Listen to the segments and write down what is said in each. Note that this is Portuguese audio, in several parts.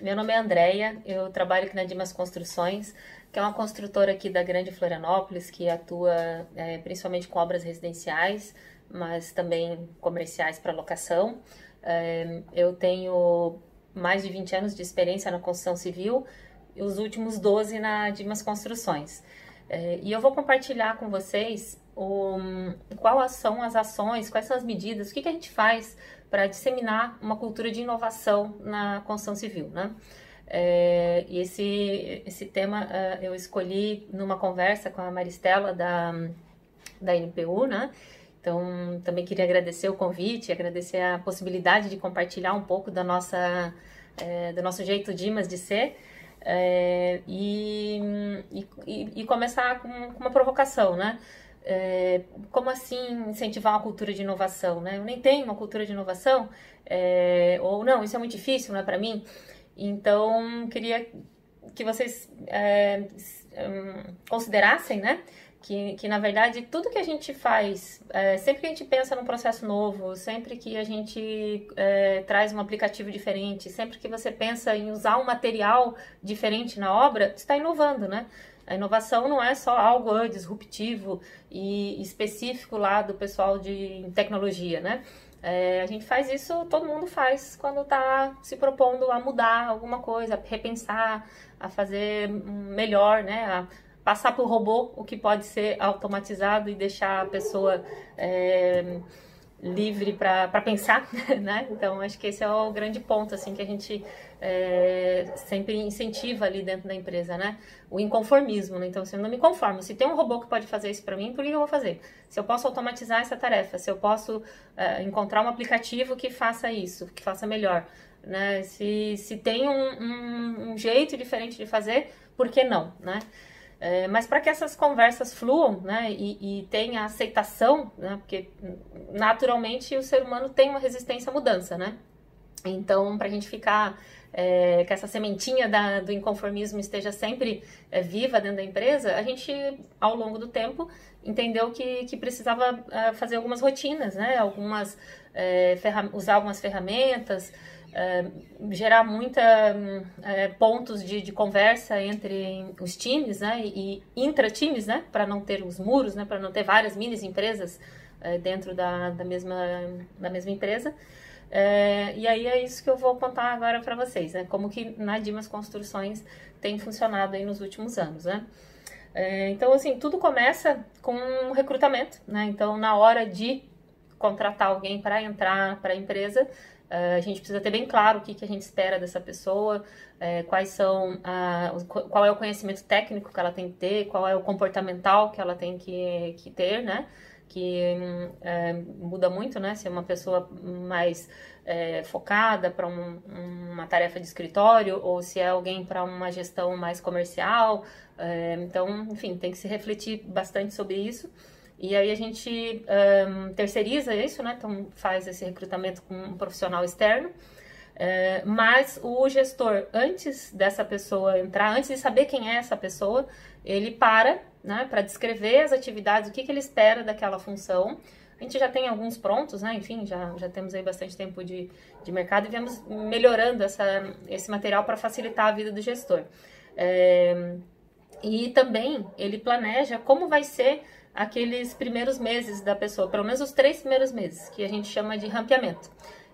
Meu nome é Andréia, eu trabalho aqui na Dimas Construções, que é uma construtora aqui da Grande Florianópolis, que atua é, principalmente com obras residenciais, mas também comerciais para locação. É, eu tenho mais de 20 anos de experiência na construção civil e os últimos 12 na Dimas Construções. É, e eu vou compartilhar com vocês o, quais são as ações, quais são as medidas, o que, que a gente faz para disseminar uma cultura de inovação na construção civil, né? É, e esse, esse tema uh, eu escolhi numa conversa com a Maristela da, da NPU, né? Então, também queria agradecer o convite, agradecer a possibilidade de compartilhar um pouco da nossa, é, do nosso jeito Dimas de ser é, e, e, e, começar com, com uma provocação, né? É, como assim incentivar uma cultura de inovação, né? Eu nem tenho uma cultura de inovação, é, ou não, isso é muito difícil, não é para mim. Então, queria que vocês é, hum, considerassem, né? Que, que, na verdade, tudo que a gente faz, é, sempre que a gente pensa num processo novo, sempre que a gente é, traz um aplicativo diferente, sempre que você pensa em usar um material diferente na obra, está inovando, né? A inovação não é só algo disruptivo e específico lá do pessoal de tecnologia, né? É, a gente faz isso, todo mundo faz quando está se propondo a mudar alguma coisa, a repensar, a fazer melhor, né? A passar para o robô o que pode ser automatizado e deixar a pessoa é, livre para pensar, né? Então acho que esse é o grande ponto assim que a gente é, sempre incentiva ali dentro da empresa, né? O inconformismo, né? Então se eu não me conformo, se tem um robô que pode fazer isso para mim, por que eu vou fazer? Se eu posso automatizar essa tarefa, se eu posso é, encontrar um aplicativo que faça isso, que faça melhor, né? Se, se tem um, um, um jeito diferente de fazer, por que não, né? É, mas para que essas conversas fluam né, e, e tenha aceitação, né, porque naturalmente o ser humano tem uma resistência à mudança, né? Então, para a gente ficar é, que essa sementinha da, do inconformismo esteja sempre é, viva dentro da empresa, a gente, ao longo do tempo, entendeu que, que precisava é, fazer algumas rotinas, né? Algumas, é, usar algumas ferramentas, gerar muita é, pontos de, de, conversa entre os times, né, e, intra-times, né, para não ter os muros, né, para não ter várias mini empresas é, dentro da, da, mesma, da mesma empresa. É, e aí é isso que eu vou contar agora para vocês, né, como que na Dimas Construções tem funcionado aí nos últimos anos, né. Então, assim, tudo começa com um recrutamento, né, então na hora de contratar alguém para entrar para a empresa, a gente precisa ter bem claro o que, que a gente espera dessa pessoa, uh, quais são, uh, qual é o conhecimento técnico que ela tem que ter, qual é o comportamental que ela tem que, que ter, né? Que eh, muda muito, né? Se é uma pessoa mais eh, focada para um, uma tarefa de escritório ou se é alguém para uma gestão mais comercial. então, enfim, tem que se refletir bastante sobre isso. E aí a gente um, terceiriza isso, né? Então faz esse recrutamento com um profissional externo. Uh, mas o gestor, antes dessa pessoa entrar, antes de saber quem é essa pessoa, ele para né, para descrever as atividades, o que, que ele espera daquela função. A gente já tem alguns prontos, né? Enfim, já, já temos aí bastante tempo de, de mercado e vemos melhorando essa, esse material para facilitar a vida do gestor. É, e também ele planeja como vai ser aqueles primeiros meses da pessoa, pelo menos os três primeiros meses, que a gente chama de rampeamento.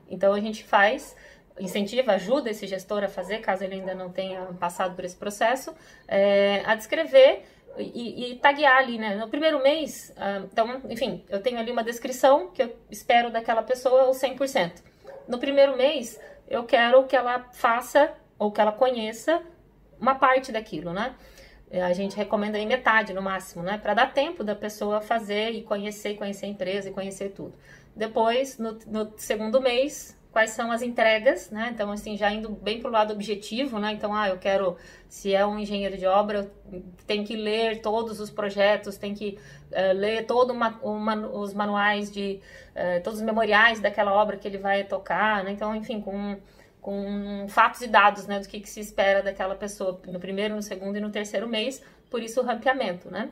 Então a gente faz, incentiva, ajuda esse gestor a fazer, caso ele ainda não tenha passado por esse processo, é, a descrever e, e taguear ali, né? No primeiro mês, ah, então, enfim, eu tenho ali uma descrição que eu espero daquela pessoa o 100%. No primeiro mês, eu quero que ela faça ou que ela conheça uma parte daquilo, né? É, a gente recomenda em metade no máximo, né? Para dar tempo da pessoa fazer e conhecer, conhecer a empresa e conhecer tudo. Depois, no, no segundo mês, quais são as entregas, né? Então, assim, já indo bem para o lado objetivo, né? Então, ah, eu quero, se é um engenheiro de obra, tem que ler todos os projetos, tem que uh, ler todos os manuais de, uh, todos os memoriais daquela obra que ele vai tocar, né? Então, enfim, com com fatos e dados, né, do que, que, se espera daquela pessoa no primeiro, no segundo e no terceiro mês, por isso o rampeamento, né.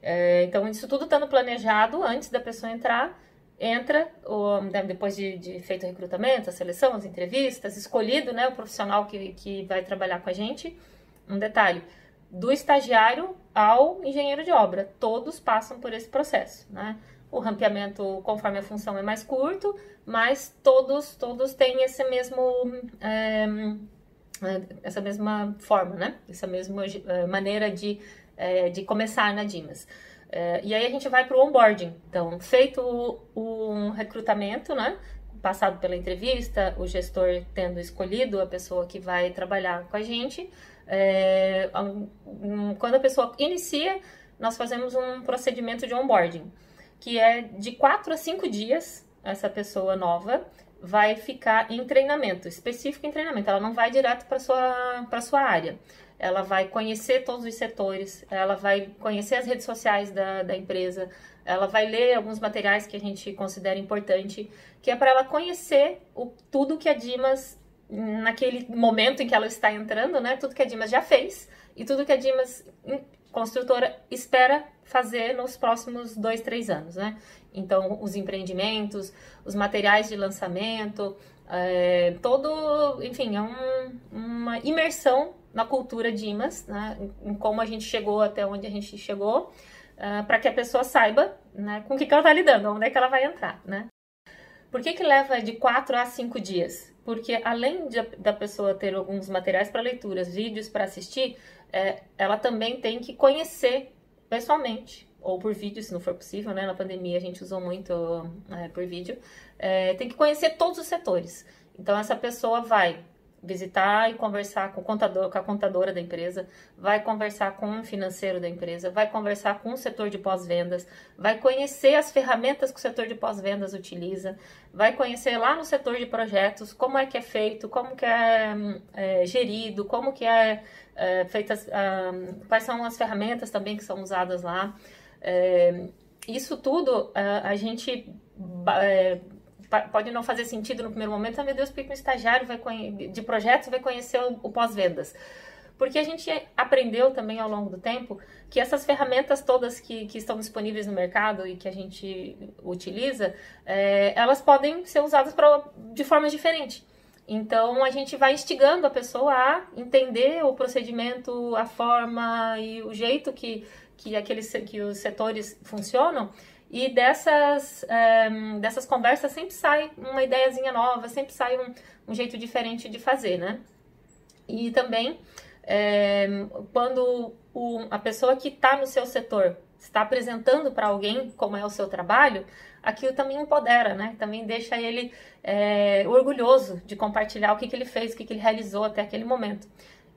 É, então, isso tudo estando planejado antes da pessoa entrar, entra, o, né, depois de, de, feito o recrutamento, a seleção, as entrevistas, escolhido né, o profissional que, que vai trabalhar com a gente. Um detalhe, do estagiário ao engenheiro de obra, todos passam por esse processo, né? O rampeamento, conforme a função, é mais curto, mas todos, todos têm esse mesmo, é, essa mesma forma, né? Essa mesma é, maneira de, é, de começar na Dimas. É, e aí a gente vai para o onboarding. Então, feito o, recrutamento, né? Passado pela entrevista, o gestor tendo escolhido a pessoa que vai trabalhar com a gente. Quando a pessoa inicia, nós fazemos um procedimento de onboarding, que é de 4 a 5 dias, essa pessoa nova vai ficar em treinamento, específico em treinamento, ela não vai direto para sua para sua área. Ela vai conhecer todos os setores, ela vai conhecer as redes sociais da, da empresa, ela vai ler alguns materiais que a gente considera importante, que é para ela conhecer o, tudo que a Dimas, naquele momento em que ela está entrando, né, tudo que a Dimas já fez e tudo que a Dimas, construtora, espera fazer nos próximos dois, três anos, né? Então, os empreendimentos, os materiais de lançamento, é, todo, enfim, é um, uma imersão na cultura de IMAS, né, em como a gente chegou até onde a gente chegou, uh, ah, para que a pessoa saiba né, com o que, que ela está lidando, onde é que ela vai entrar. Né? Por que, que leva de 4 a 5 dias? Porque além de, da pessoa ter alguns materiais para leituras, vídeos para assistir, é, ela também tem que conhecer pessoalmente, ou por vídeo, se não for possível, né? Na pandemia a gente usou muito é, por vídeo. É, tem que conhecer todos os setores. Então essa pessoa vai visitar e conversar com o contador, com a contadora da empresa, vai conversar com o financeiro da empresa, vai conversar com o setor de pós-vendas, vai conhecer as ferramentas que o setor de pós-vendas utiliza, vai conhecer lá no setor de projetos como é que é feito, como que é, é gerido, como que é, é feitas, ah, quais são as ferramentas também que são usadas lá. É, isso tudo a, a gente é, pode não fazer sentido no primeiro momento, ah, meu Deus, porque um estagiário vai de projetos vai conhecer o, o pós-vendas? Porque a gente aprendeu também ao longo do tempo que essas ferramentas todas que, que estão disponíveis no mercado e que a gente utiliza, é, elas podem ser usadas pra, de forma diferente. Então a gente vai instigando a pessoa a entender o procedimento, a forma e o jeito que, que, aqueles, que os setores funcionam e dessas, um, dessas conversas sempre sai uma ideiazinha nova, sempre sai um, um jeito diferente de fazer, né? E também, é, quando o, a pessoa que está no seu setor está apresentando para alguém como é o seu trabalho, aquilo também empodera, né? Também deixa ele é, orgulhoso de compartilhar o que, que ele fez, o que, que ele realizou até aquele momento.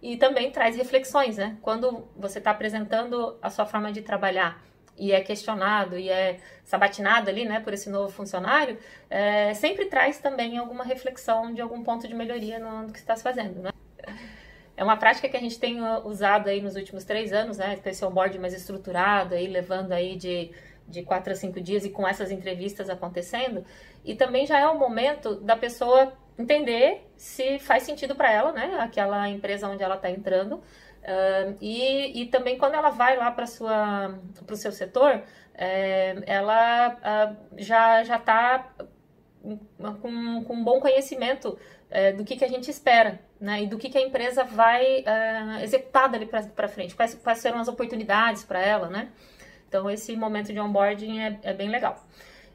E também traz reflexões, né? Quando você está apresentando a sua forma de trabalhar e é questionado e é sabatinado ali, né, por esse novo funcionário, é, sempre traz também alguma reflexão de algum ponto de melhoria no, no que está se fazendo, né? É uma prática que a gente tem uh, usado aí nos últimos três anos, né, com esse onboard mais estruturado, aí levando aí de, de quatro a cinco dias e com essas entrevistas acontecendo, e também já é o momento da pessoa entender se faz sentido para ela, né, aquela empresa onde ela está entrando, Uh, e, e também quando ela vai lá para o seu setor, é, ela uh, já está com, com um bom conhecimento é, do que, que a gente espera, né? E do que, que a empresa vai uh, executar dali para frente, quais, quais serão as oportunidades para ela, né? Então, esse momento de onboarding é, é bem legal.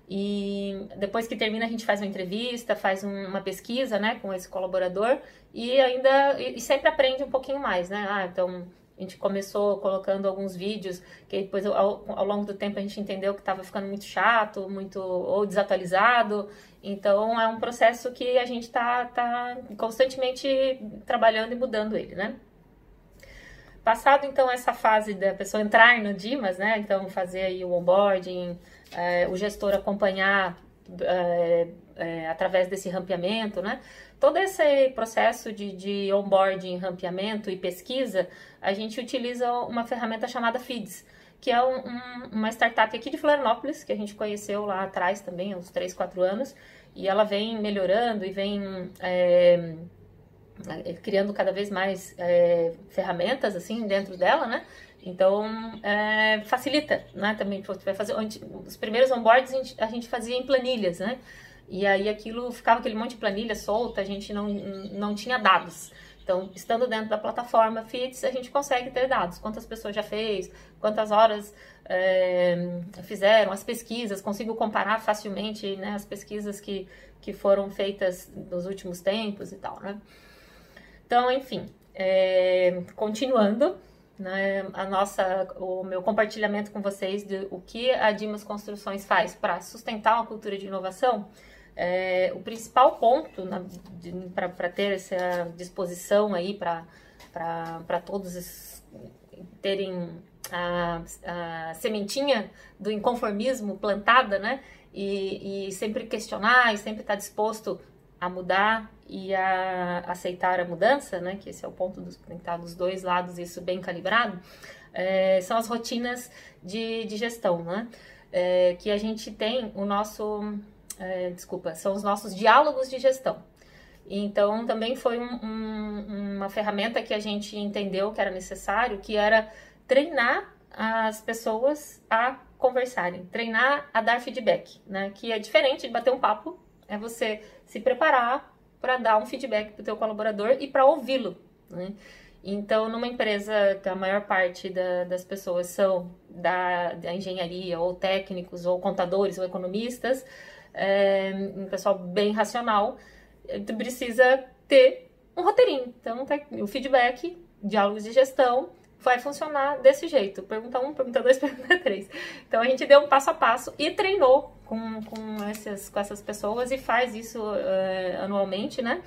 E depois que termina, a gente faz uma entrevista, faz um, uma pesquisa, né, com esse colaborador e ainda e sempre aprende um pouquinho mais, né? Ah, então a gente começou colocando alguns vídeos que depois ao, ao longo do tempo a gente entendeu que estava ficando muito chato, muito ou desatualizado. Então é um processo que a gente está tá constantemente trabalhando e mudando ele, né? Passado então essa fase da pessoa entrar no Dimas, né? Então fazer aí o onboarding, é, o gestor acompanhar é, é, através desse rampeamento, né? Todo esse processo de, de onboarding, rampeamento e pesquisa, a gente utiliza uma ferramenta chamada Feeds, que é um, um, uma startup aqui de Florianópolis, que a gente conheceu lá atrás também, uns 3, 4 anos, e ela vem melhorando e vem criando cada vez mais é, ferramentas assim dentro dela, né? Então, é, facilita, né? Também vai fazer os primeiros onboards a gente, a gente fazia em planilhas, né? E aí aquilo ficava aquele monte de planilha solta, a gente não, não tinha dados. Então, estando dentro da plataforma FITS, a gente consegue ter dados. Quantas pessoas já fez, quantas horas é, fizeram, as pesquisas, consigo comparar facilmente né, as pesquisas que, que foram feitas nos últimos tempos e tal, né? Então, enfim, é, continuando, né, a nossa, o meu compartilhamento com vocês de o que a Dimas Construções faz para sustentar uma cultura de inovação, é, o principal ponto para ter essa disposição aí para todos terem a, a, sementinha do inconformismo plantada, né? E, e sempre questionar e sempre estar tá disposto a mudar e a aceitar a mudança, né? Que esse é o ponto dos, estar dos dois lados, isso bem calibrado. É, são as rotinas de, de gestão, né? É, que a gente tem o nosso é, desculpa, são os nossos diálogos de gestão. Então, também foi um, um, uma ferramenta que a gente entendeu que era necessário, que era treinar as pessoas a conversarem, treinar a dar feedback, né? Que é diferente de bater um papo, é você se preparar para dar um feedback para o teu colaborador e para ouvi-lo, né? Então, numa empresa que a maior parte da, das pessoas são da, da engenharia, ou técnicos, ou contadores, ou economistas, é, um pessoal bem racional, tu precisa ter um roteirinho. Então, tá, o feedback, diálogos de gestão, vai funcionar desse jeito. Pergunta um, pergunta dois, pergunta três. Então, a gente deu um passo a passo e treinou com, com, essas, com essas pessoas e faz isso uh, anualmente, né?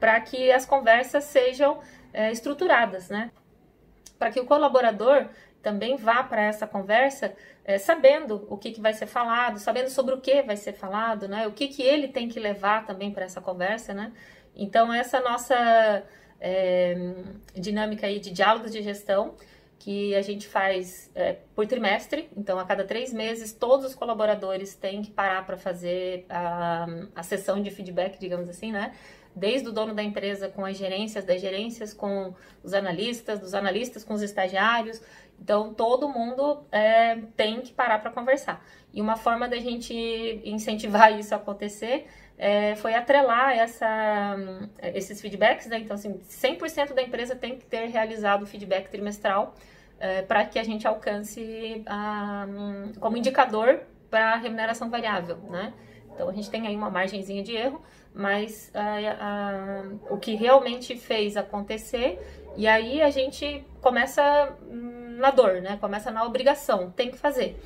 Para que as conversas sejam uh, estruturadas, né? Para que o colaborador também vá para essa conversa é, sabendo o que, que vai ser falado, sabendo sobre o que vai ser falado, né? O que, que ele tem que levar também para essa conversa, né? Então, essa nossa é, dinâmica aí de diálogos de gestão, que a gente faz é, por trimestre, então a cada três meses todos os colaboradores têm que parar para fazer a, a sessão de feedback, digamos assim, né? Desde o dono da empresa com as gerências, das gerências com os analistas, dos analistas com os estagiários, então, todo mundo é, tem que parar para conversar. E uma forma da gente incentivar isso a acontecer é, foi atrelar essa, esses feedbacks, né? Então, assim, 100% da empresa tem que ter realizado o feedback trimestral é, para que a gente alcance a, como indicador para a remuneração variável, né? Então, a gente tem aí uma margenzinha de erro, mas o que realmente fez acontecer, e aí a gente começa na dor, né? Começa na obrigação, tem que fazer.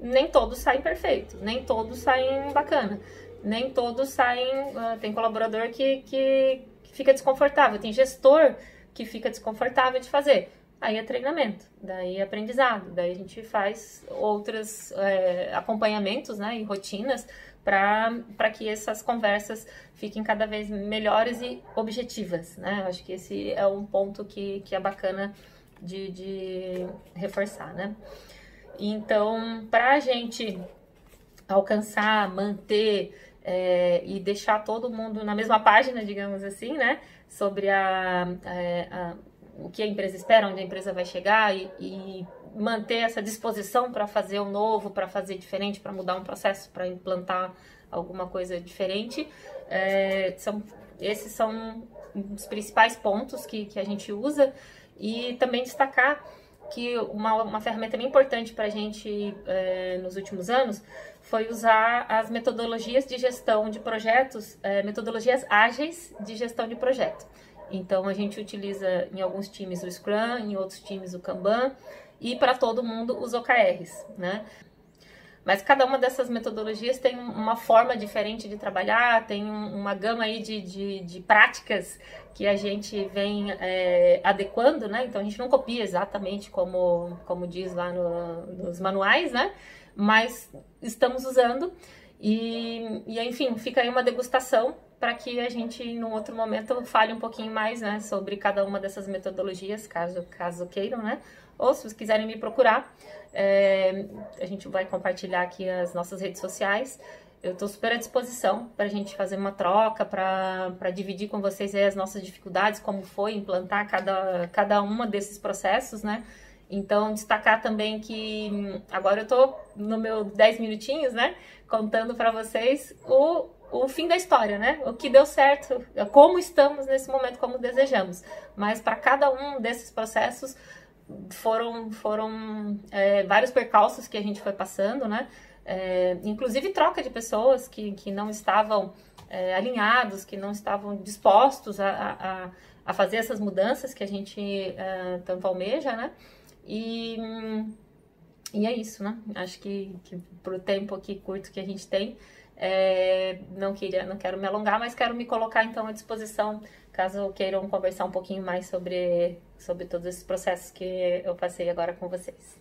Nem todos saem perfeitos, nem todos saem bacana, nem todos saem. Uh, tem colaborador que, que, que fica desconfortável, tem gestor que fica desconfortável de fazer. Aí é treinamento, daí é aprendizado, daí a gente faz outros é, acompanhamentos né, e rotinas para que essas conversas fiquem cada vez melhores e objetivas. Né? Acho que esse é um ponto que, que é bacana de, de reforçar, né? Então, para a gente alcançar, manter é, e deixar todo mundo na mesma página, digamos assim, né? Sobre a, a, é, a o que a empresa espera, onde a empresa vai chegar e, e manter essa disposição para fazer o novo, para fazer diferente, para mudar um processo, para implantar alguma coisa diferente. É, são, esses são os principais pontos que, que a gente usa. E também destacar que uma, uma ferramenta bem importante para a gente é, nos últimos anos foi usar as metodologias de gestão de projetos, é, metodologias ágeis de gestão de projeto. Então, a gente utiliza em alguns times o Scrum, em outros times o Kanban e para todo mundo os OKRs, né? Mas cada uma dessas metodologias tem uma forma diferente de trabalhar, tem uma gama aí de, de, de práticas que a gente vem é, adequando, né? Então a gente não copia exatamente como, como diz lá no, nos manuais, né? Mas estamos usando e, e enfim, fica aí uma degustação para que a gente, num outro momento, fale um pouquinho mais, né, sobre cada uma dessas metodologias, caso, caso queiram, né? Ou se vocês quiserem me procurar, é, a gente vai compartilhar aqui as nossas redes sociais. Eu estou super à disposição para a gente fazer uma troca, para dividir com vocês as nossas dificuldades, como foi implantar cada, cada uma desses processos, né? Então, destacar também que hum, agora eu tô no meu 10 minutinhos, né? Contando para vocês o, o fim da história, né? O que deu certo, como estamos nesse momento, como desejamos. Mas para cada um desses processos foram, foram é, vários percalços que a gente foi passando, né? É, inclusive troca de pessoas que, que não estavam é, alinhados, que não estavam dispostos a, a, a, fazer essas mudanças que a gente é, tanto almeja, né? E, e é isso, né? Acho que, que pro tempo aqui curto que a gente tem, é, não queria, não quero me alongar, mas quero me colocar então à disposição caso queiram conversar um pouquinho mais sobre, sobre todos esses processos que eu passei agora com vocês.